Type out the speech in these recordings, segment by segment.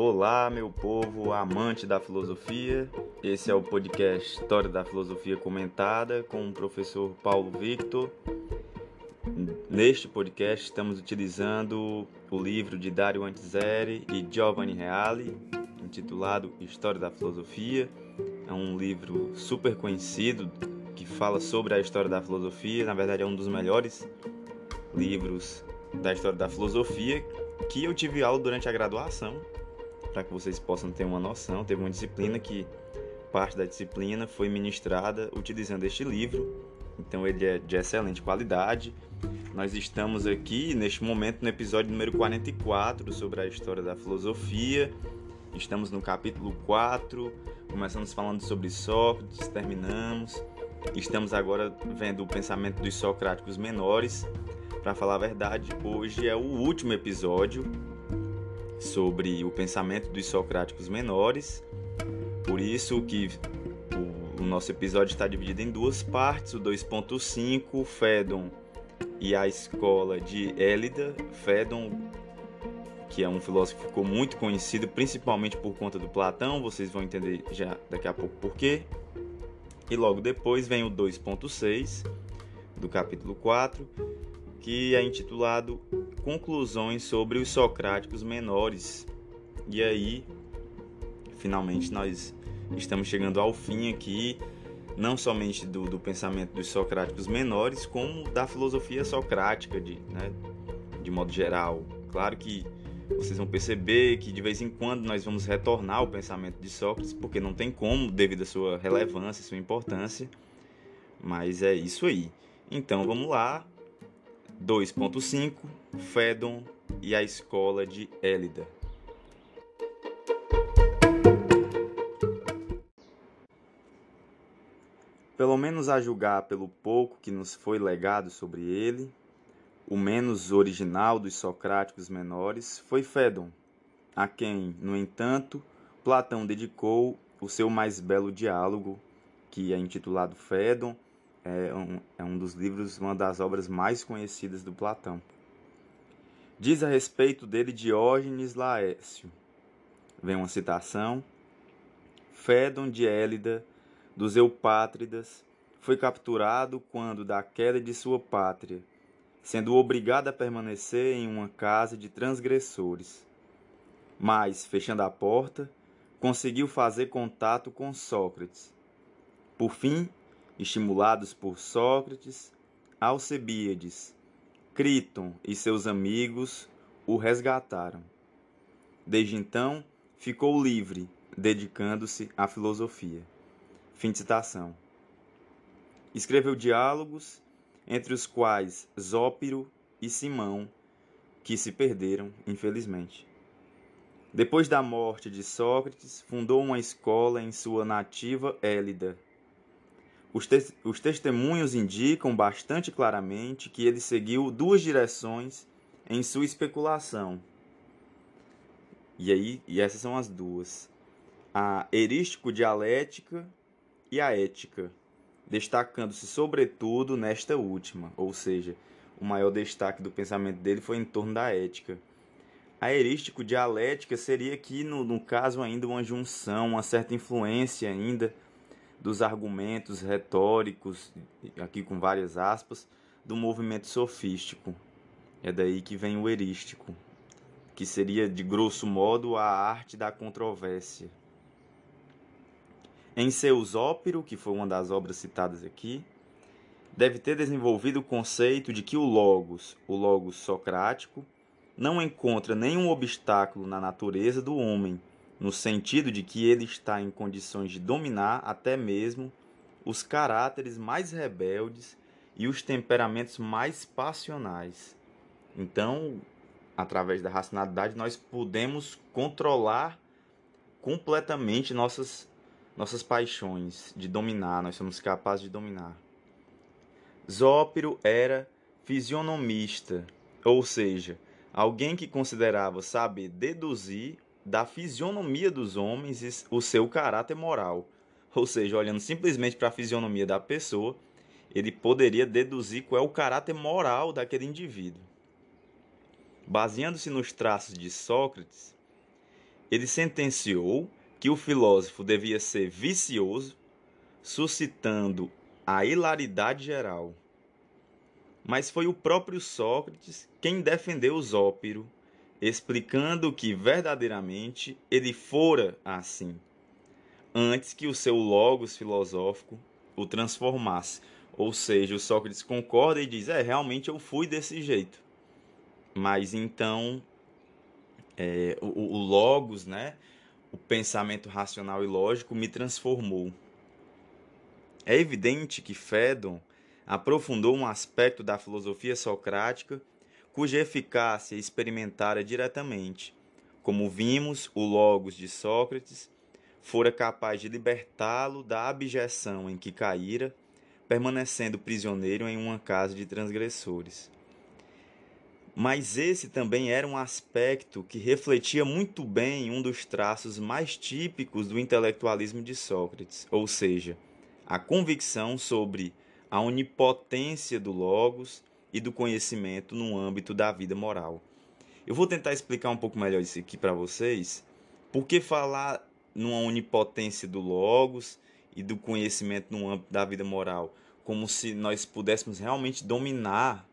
Olá, meu povo amante da filosofia. Esse é o podcast História da Filosofia Comentada com o professor Paulo Victor. Neste podcast estamos utilizando o livro de Dario Antiseri e Giovanni Reale, intitulado História da Filosofia. É um livro super conhecido que fala sobre a história da filosofia. Na verdade, é um dos melhores livros da história da filosofia que eu tive aula durante a graduação, para que vocês possam ter uma noção. Teve uma disciplina que parte da disciplina foi ministrada utilizando este livro, então ele é de excelente qualidade. Nós estamos aqui neste momento no episódio número 44 sobre a história da filosofia. Estamos no capítulo 4, começamos falando sobre Sócrates, terminamos. Estamos agora vendo o pensamento dos socráticos menores, para falar a verdade, hoje é o último episódio sobre o pensamento dos socráticos menores. Por isso que o, o nosso episódio está dividido em duas partes, o 2.5, Fédon e a escola de Élida. Fédon, que é um filósofo que ficou muito conhecido, principalmente por conta do Platão, vocês vão entender já daqui a pouco por quê. E logo depois vem o 2.6 do capítulo 4, que é intitulado Conclusões sobre os Socráticos Menores. E aí, finalmente, nós estamos chegando ao fim aqui, não somente do, do pensamento dos socráticos menores, como da filosofia socrática, de, né, de modo geral. Claro que vocês vão perceber que de vez em quando nós vamos retornar ao pensamento de Sócrates, porque não tem como, devido à sua relevância, sua importância. Mas é isso aí. Então vamos lá, 2.5 Fédon e a escola de Élida. Pelo menos a julgar pelo pouco que nos foi legado sobre ele, o menos original dos socráticos menores foi Fédon, a quem, no entanto, Platão dedicou o seu mais belo diálogo, que é intitulado Fédon, é um, é um dos livros, uma das obras mais conhecidas do Platão. Diz a respeito dele Diógenes Laércio. Vem uma citação. Fédon de Élida, dos Eupátridas, foi capturado quando da queda de sua pátria, sendo obrigado a permanecer em uma casa de transgressores. Mas, fechando a porta, conseguiu fazer contato com Sócrates. Por fim, estimulados por Sócrates, Alcebíades, Criton e seus amigos o resgataram. Desde então, ficou livre, dedicando-se à filosofia. Fim de citação. Escreveu diálogos, entre os quais Zópiro e Simão, que se perderam, infelizmente. Depois da morte de Sócrates, fundou uma escola em sua nativa Élida, os, te os testemunhos indicam bastante claramente que ele seguiu duas direções em sua especulação. E aí, e essas são as duas: a erístico-dialética e a ética, destacando-se sobretudo nesta última, ou seja, o maior destaque do pensamento dele foi em torno da ética. A erístico-dialética seria aqui, no, no caso, ainda uma junção, uma certa influência ainda dos argumentos retóricos, aqui com várias aspas, do movimento sofístico. É daí que vem o erístico, que seria, de grosso modo, a arte da controvérsia. Em Seus Ópero, que foi uma das obras citadas aqui, deve ter desenvolvido o conceito de que o logos, o logos socrático, não encontra nenhum obstáculo na natureza do homem no sentido de que ele está em condições de dominar até mesmo os caráteres mais rebeldes e os temperamentos mais passionais. Então, através da racionalidade, nós podemos controlar completamente nossas, nossas paixões, de dominar, nós somos capazes de dominar. Zópiro era fisionomista, ou seja, alguém que considerava saber deduzir da fisionomia dos homens o seu caráter moral. Ou seja, olhando simplesmente para a fisionomia da pessoa, ele poderia deduzir qual é o caráter moral daquele indivíduo. Baseando-se nos traços de Sócrates, ele sentenciou que o filósofo devia ser vicioso, suscitando a hilaridade geral. Mas foi o próprio Sócrates quem defendeu o Zópiro, explicando que verdadeiramente ele fora assim, antes que o seu logos filosófico o transformasse. Ou seja, o Sócrates concorda e diz: É, realmente eu fui desse jeito. Mas então, é, o, o Logos, né, o pensamento racional e lógico, me transformou. É evidente que Fédon aprofundou um aspecto da filosofia socrática cuja eficácia experimentara diretamente. Como vimos, o Logos de Sócrates fora capaz de libertá-lo da abjeção em que caíra, permanecendo prisioneiro em uma casa de transgressores. Mas esse também era um aspecto que refletia muito bem um dos traços mais típicos do intelectualismo de Sócrates, ou seja, a convicção sobre a onipotência do Logos e do conhecimento no âmbito da vida moral. Eu vou tentar explicar um pouco melhor isso aqui para vocês, porque falar numa onipotência do Logos e do conhecimento no âmbito da vida moral, como se nós pudéssemos realmente dominar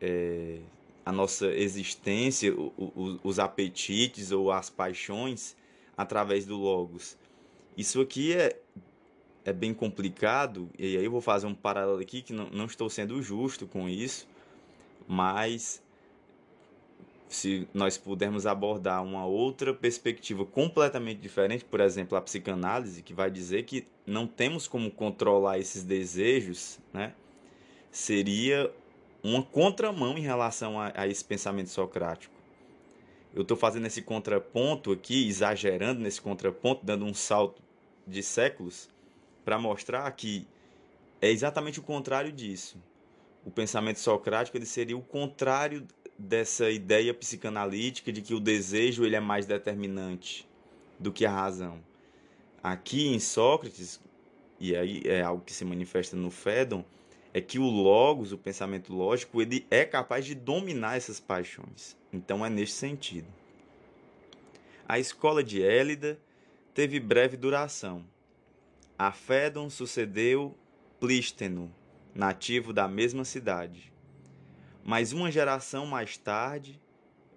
é, a nossa existência, o, o, os apetites ou as paixões através do Logos. Isso aqui é, é bem complicado, e aí eu vou fazer um paralelo aqui que não, não estou sendo justo com isso, mas se nós pudermos abordar uma outra perspectiva completamente diferente, por exemplo, a psicanálise, que vai dizer que não temos como controlar esses desejos, né? seria uma contramão em relação a, a esse pensamento socrático. Eu estou fazendo esse contraponto aqui, exagerando nesse contraponto, dando um salto de séculos, para mostrar que é exatamente o contrário disso. O pensamento socrático ele seria o contrário dessa ideia psicanalítica de que o desejo ele é mais determinante do que a razão. Aqui em Sócrates, e aí é algo que se manifesta no Fédon, é que o logos, o pensamento lógico, ele é capaz de dominar essas paixões. Então é neste sentido. A escola de Élida teve breve duração. A Fédon sucedeu Plísteno, nativo da mesma cidade. Mas uma geração mais tarde,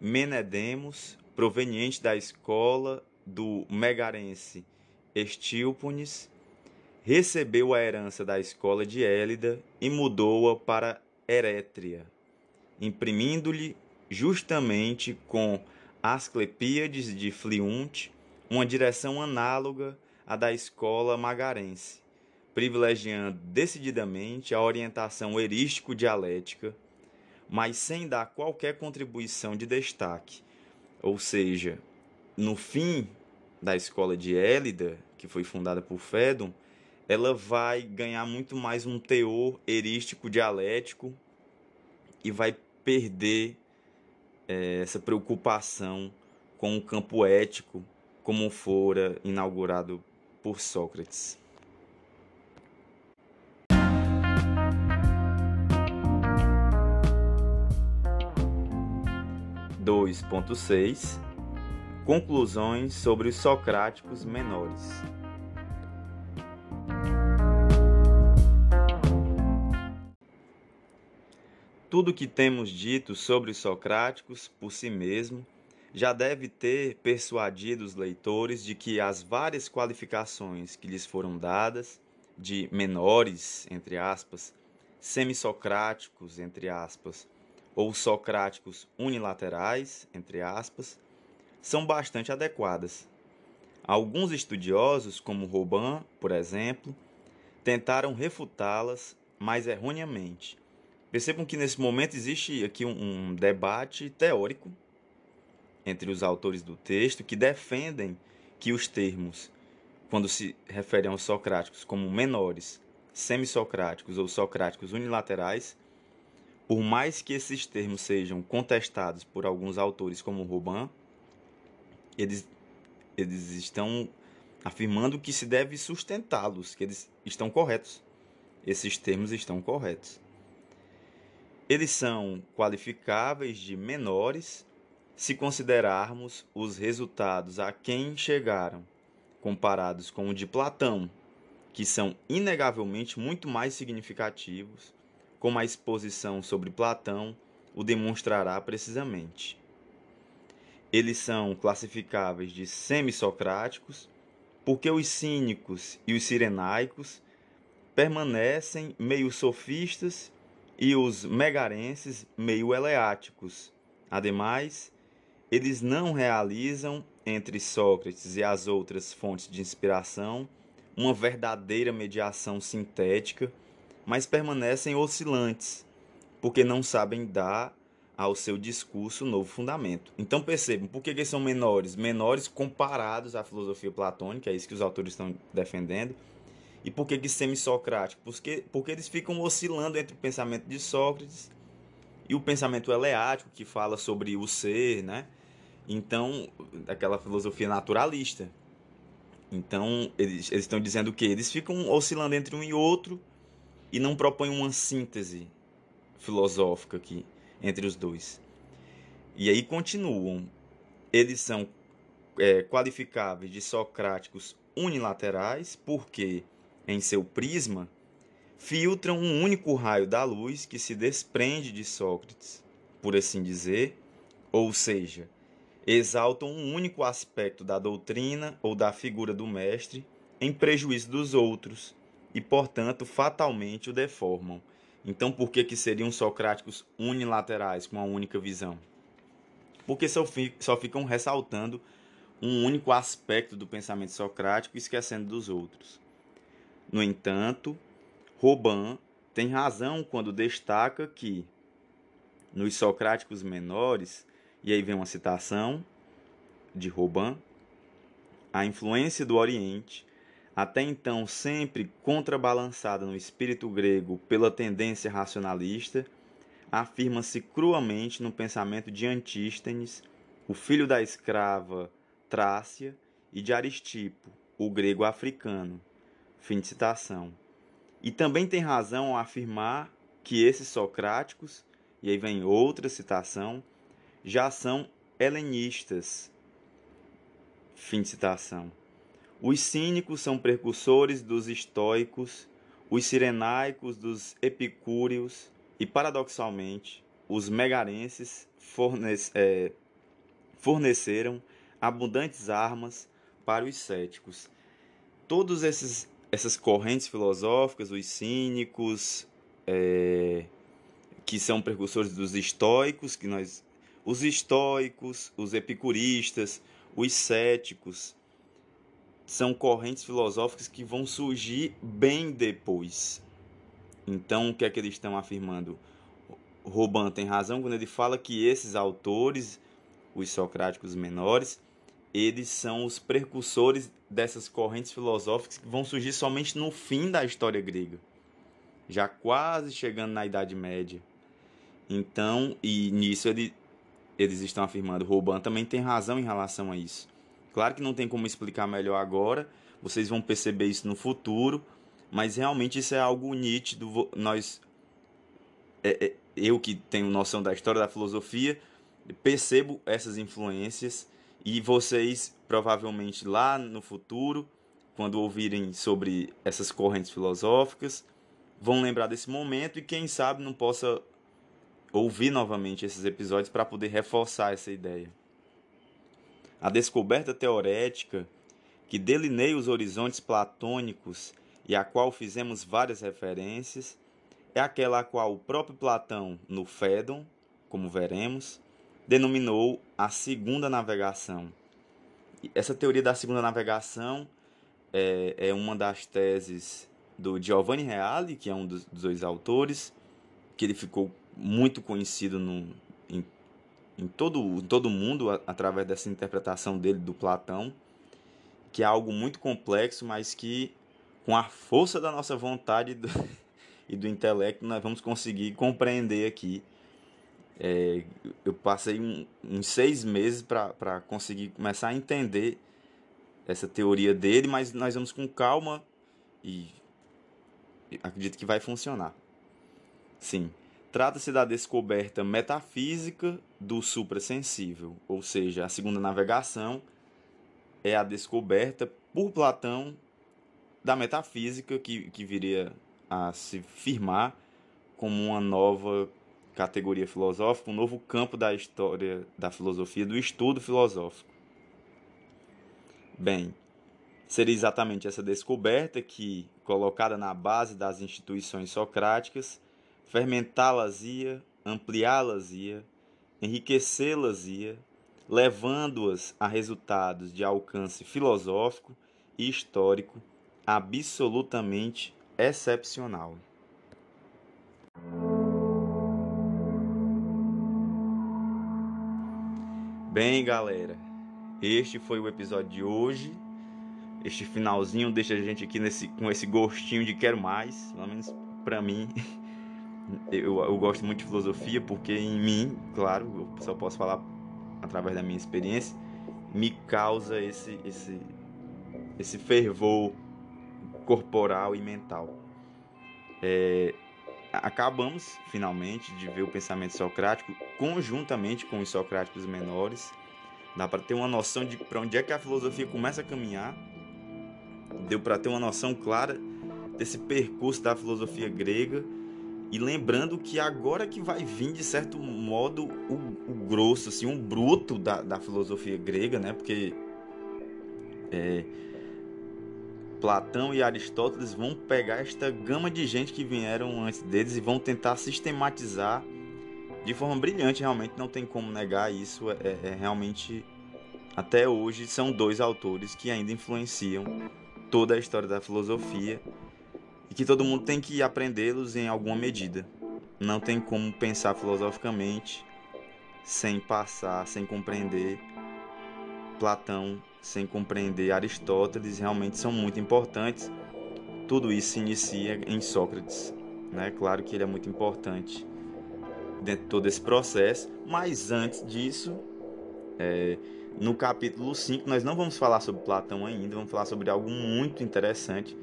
Menedemos, proveniente da escola do megarense Estílpones, recebeu a herança da escola de Élida e mudou-a para Erétria, imprimindo-lhe justamente com Asclepíades de Fliunte uma direção análoga à da escola magarense, privilegiando decididamente a orientação erístico-dialética mas sem dar qualquer contribuição de destaque. Ou seja, no fim da escola de Élida, que foi fundada por Fédon, ela vai ganhar muito mais um teor erístico dialético e vai perder é, essa preocupação com o campo ético, como fora inaugurado por Sócrates. 2.6 Conclusões sobre os socráticos menores. Tudo que temos dito sobre os socráticos por si mesmo já deve ter persuadido os leitores de que as várias qualificações que lhes foram dadas, de menores, entre aspas, semissocráticos, entre aspas, ou socráticos unilaterais, entre aspas, são bastante adequadas. Alguns estudiosos, como Robin, por exemplo, tentaram refutá-las, mas erroneamente. Percebam que nesse momento existe aqui um debate teórico entre os autores do texto que defendem que os termos, quando se referem aos socráticos como menores, semissocráticos ou socráticos unilaterais, por mais que esses termos sejam contestados por alguns autores como Robin, eles, eles estão afirmando que se deve sustentá-los, que eles estão corretos. Esses termos estão corretos. Eles são qualificáveis de menores, se considerarmos os resultados a quem chegaram, comparados com o de Platão, que são inegavelmente muito mais significativos, como a exposição sobre Platão o demonstrará precisamente. Eles são classificáveis de semi-socráticos, porque os cínicos e os sirenaicos permanecem meio sofistas e os megarenses meio eleáticos. Ademais, eles não realizam entre Sócrates e as outras fontes de inspiração uma verdadeira mediação sintética, mas permanecem oscilantes, porque não sabem dar ao seu discurso novo fundamento. Então percebam, por que eles são menores? Menores comparados à filosofia platônica, é isso que os autores estão defendendo. E por que eles semi-socráticos? Porque, porque eles ficam oscilando entre o pensamento de Sócrates e o pensamento eleático, que fala sobre o ser, né? Então, aquela filosofia naturalista. Então, eles, eles estão dizendo que eles ficam oscilando entre um e outro e não propõem uma síntese filosófica aqui entre os dois. E aí continuam. Eles são é, qualificáveis de socráticos unilaterais, porque, em seu prisma, filtram um único raio da luz que se desprende de Sócrates, por assim dizer, ou seja, exaltam um único aspecto da doutrina ou da figura do mestre em prejuízo dos outros e, portanto, fatalmente o deformam, então, por que, que seriam socráticos unilaterais, com uma única visão? Porque só, fi só ficam ressaltando um único aspecto do pensamento socrático, esquecendo dos outros. No entanto, Robin tem razão quando destaca que, nos socráticos menores, e aí vem uma citação de Robin, a influência do Oriente até então sempre contrabalançada no espírito grego pela tendência racionalista, afirma-se cruamente no pensamento de Antístenes, o filho da escrava Trácia, e de Aristipo, o grego africano. Fim de citação. E também tem razão ao afirmar que esses socráticos, e aí vem outra citação, já são helenistas. Fim de citação. Os cínicos são precursores dos estoicos, os sirenaicos dos epicúreos e, paradoxalmente, os megarenses fornece, é, forneceram abundantes armas para os céticos. Esses essas correntes filosóficas, os cínicos, é, que são precursores dos estoicos, que nós, os estoicos, os epicuristas, os céticos, são correntes filosóficas que vão surgir bem depois. Então, o que é que eles estão afirmando? Robin tem razão quando ele fala que esses autores, os socráticos menores, eles são os precursores dessas correntes filosóficas que vão surgir somente no fim da história grega, já quase chegando na Idade Média. Então, e nisso ele, eles estão afirmando, Robin também tem razão em relação a isso. Claro que não tem como explicar melhor agora, vocês vão perceber isso no futuro, mas realmente isso é algo nítido. Nós, é, é, eu que tenho noção da história da filosofia, percebo essas influências e vocês provavelmente lá no futuro, quando ouvirem sobre essas correntes filosóficas, vão lembrar desse momento e quem sabe não possa ouvir novamente esses episódios para poder reforçar essa ideia. A descoberta teorética que delineia os horizontes platônicos e a qual fizemos várias referências é aquela a qual o próprio Platão, no Fédon, como veremos, denominou a segunda navegação. Essa teoria da segunda navegação é, é uma das teses do Giovanni Reale, que é um dos, dos dois autores, que ele ficou muito conhecido no, em em todo, todo mundo a, através dessa interpretação dele do Platão, que é algo muito complexo, mas que com a força da nossa vontade do, e do intelecto nós vamos conseguir compreender aqui. É, eu passei um, uns seis meses para conseguir começar a entender essa teoria dele, mas nós vamos com calma e acredito que vai funcionar. Sim. Trata-se da descoberta metafísica do suprassensível, ou seja, a segunda navegação é a descoberta por Platão da metafísica que, que viria a se firmar como uma nova categoria filosófica, um novo campo da história da filosofia, do estudo filosófico. Bem, seria exatamente essa descoberta que, colocada na base das instituições socráticas, fermentá-las-ia, ampliá-las-ia, enriquecê-las-ia, levando-as a resultados de alcance filosófico e histórico absolutamente excepcional. Bem, galera, este foi o episódio de hoje. Este finalzinho deixa a gente aqui nesse, com esse gostinho de quero mais, pelo menos para mim. eu, eu gosto muito de filosofia porque em mim, claro, eu só posso falar através da minha experiência, me causa esse esse esse fervor corporal e mental. É, acabamos finalmente de ver o pensamento socrático conjuntamente com os socráticos menores. Dá para ter uma noção de para onde é que a filosofia começa a caminhar. Deu para ter uma noção clara desse percurso da filosofia grega e lembrando que agora que vai vir, de certo modo, o, o grosso, assim, um bruto da, da filosofia grega, né? Porque é, Platão e Aristóteles vão pegar esta gama de gente que vieram antes deles e vão tentar sistematizar de forma brilhante. Realmente não tem como negar isso. É, é, é realmente, até hoje, são dois autores que ainda influenciam toda a história da filosofia e que todo mundo tem que aprendê-los em alguma medida. Não tem como pensar filosoficamente sem passar, sem compreender Platão, sem compreender Aristóteles, realmente são muito importantes. Tudo isso se inicia em Sócrates, né? Claro que ele é muito importante dentro de todo esse processo, mas antes disso, é, no capítulo 5, nós não vamos falar sobre Platão ainda, vamos falar sobre algo muito interessante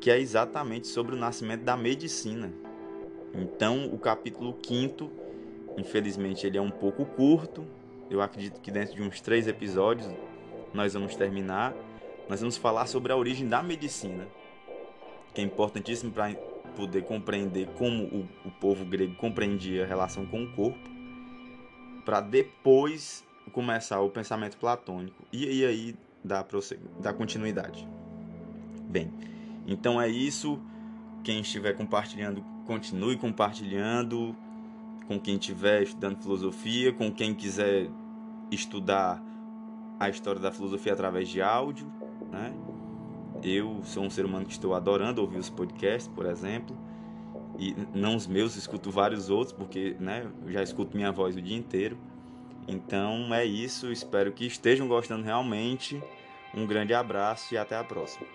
que é exatamente sobre o nascimento da medicina. Então, o capítulo 5, infelizmente, ele é um pouco curto. Eu acredito que dentro de uns três episódios nós vamos terminar. Nós vamos falar sobre a origem da medicina, que é importantíssimo para poder compreender como o, o povo grego compreendia a relação com o corpo, para depois começar o pensamento platônico e, e aí dar, dar continuidade. Bem, então é isso. Quem estiver compartilhando, continue compartilhando. Com quem estiver estudando filosofia, com quem quiser estudar a história da filosofia através de áudio, né? Eu sou um ser humano que estou adorando ouvir os podcasts, por exemplo, e não os meus, escuto vários outros, porque né, eu já escuto minha voz o dia inteiro. Então é isso, espero que estejam gostando realmente. Um grande abraço e até a próxima.